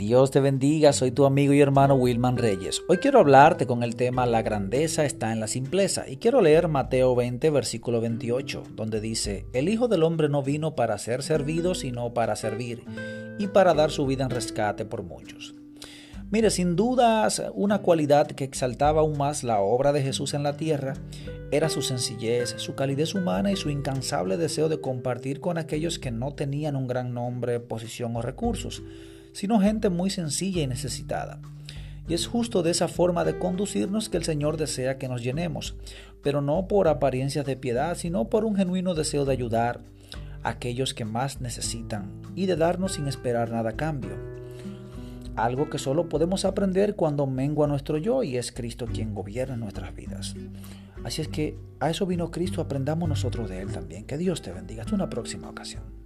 Dios te bendiga, soy tu amigo y hermano Wilman Reyes. Hoy quiero hablarte con el tema La grandeza está en la simpleza y quiero leer Mateo 20, versículo 28, donde dice, El Hijo del Hombre no vino para ser servido, sino para servir y para dar su vida en rescate por muchos. Mire, sin dudas, una cualidad que exaltaba aún más la obra de Jesús en la tierra era su sencillez, su calidez humana y su incansable deseo de compartir con aquellos que no tenían un gran nombre, posición o recursos sino gente muy sencilla y necesitada. Y es justo de esa forma de conducirnos que el Señor desea que nos llenemos, pero no por apariencias de piedad, sino por un genuino deseo de ayudar a aquellos que más necesitan y de darnos sin esperar nada a cambio. Algo que solo podemos aprender cuando mengua nuestro yo y es Cristo quien gobierna nuestras vidas. Así es que a eso vino Cristo, aprendamos nosotros de Él también. Que Dios te bendiga. Hasta una próxima ocasión.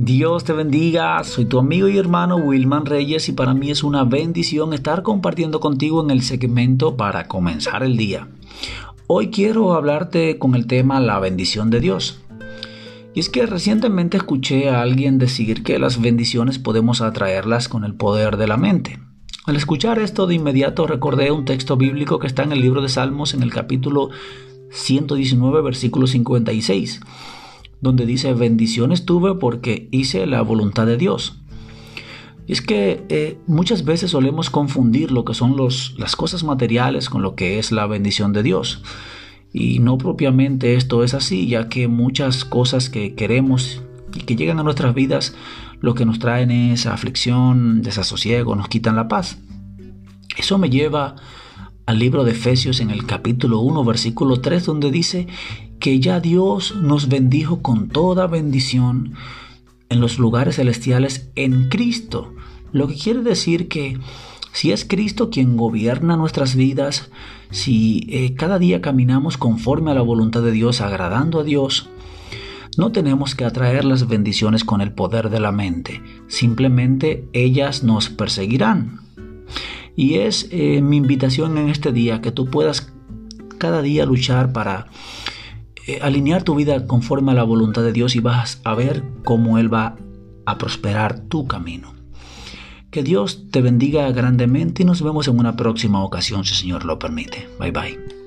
Dios te bendiga, soy tu amigo y hermano Wilman Reyes y para mí es una bendición estar compartiendo contigo en el segmento para comenzar el día. Hoy quiero hablarte con el tema la bendición de Dios. Y es que recientemente escuché a alguien decir que las bendiciones podemos atraerlas con el poder de la mente. Al escuchar esto de inmediato recordé un texto bíblico que está en el libro de Salmos en el capítulo 119 versículo 56 donde dice bendiciones tuve porque hice la voluntad de Dios. Y es que eh, muchas veces solemos confundir lo que son los, las cosas materiales con lo que es la bendición de Dios. Y no propiamente esto es así, ya que muchas cosas que queremos y que llegan a nuestras vidas, lo que nos traen es aflicción, desasosiego, nos quitan la paz. Eso me lleva al libro de Efesios en el capítulo 1, versículo 3, donde dice, que ya Dios nos bendijo con toda bendición en los lugares celestiales en Cristo. Lo que quiere decir que si es Cristo quien gobierna nuestras vidas, si eh, cada día caminamos conforme a la voluntad de Dios, agradando a Dios, no tenemos que atraer las bendiciones con el poder de la mente, simplemente ellas nos perseguirán. Y es eh, mi invitación en este día que tú puedas cada día luchar para eh, alinear tu vida conforme a la voluntad de Dios y vas a ver cómo Él va a prosperar tu camino. Que Dios te bendiga grandemente y nos vemos en una próxima ocasión si el Señor lo permite. Bye bye.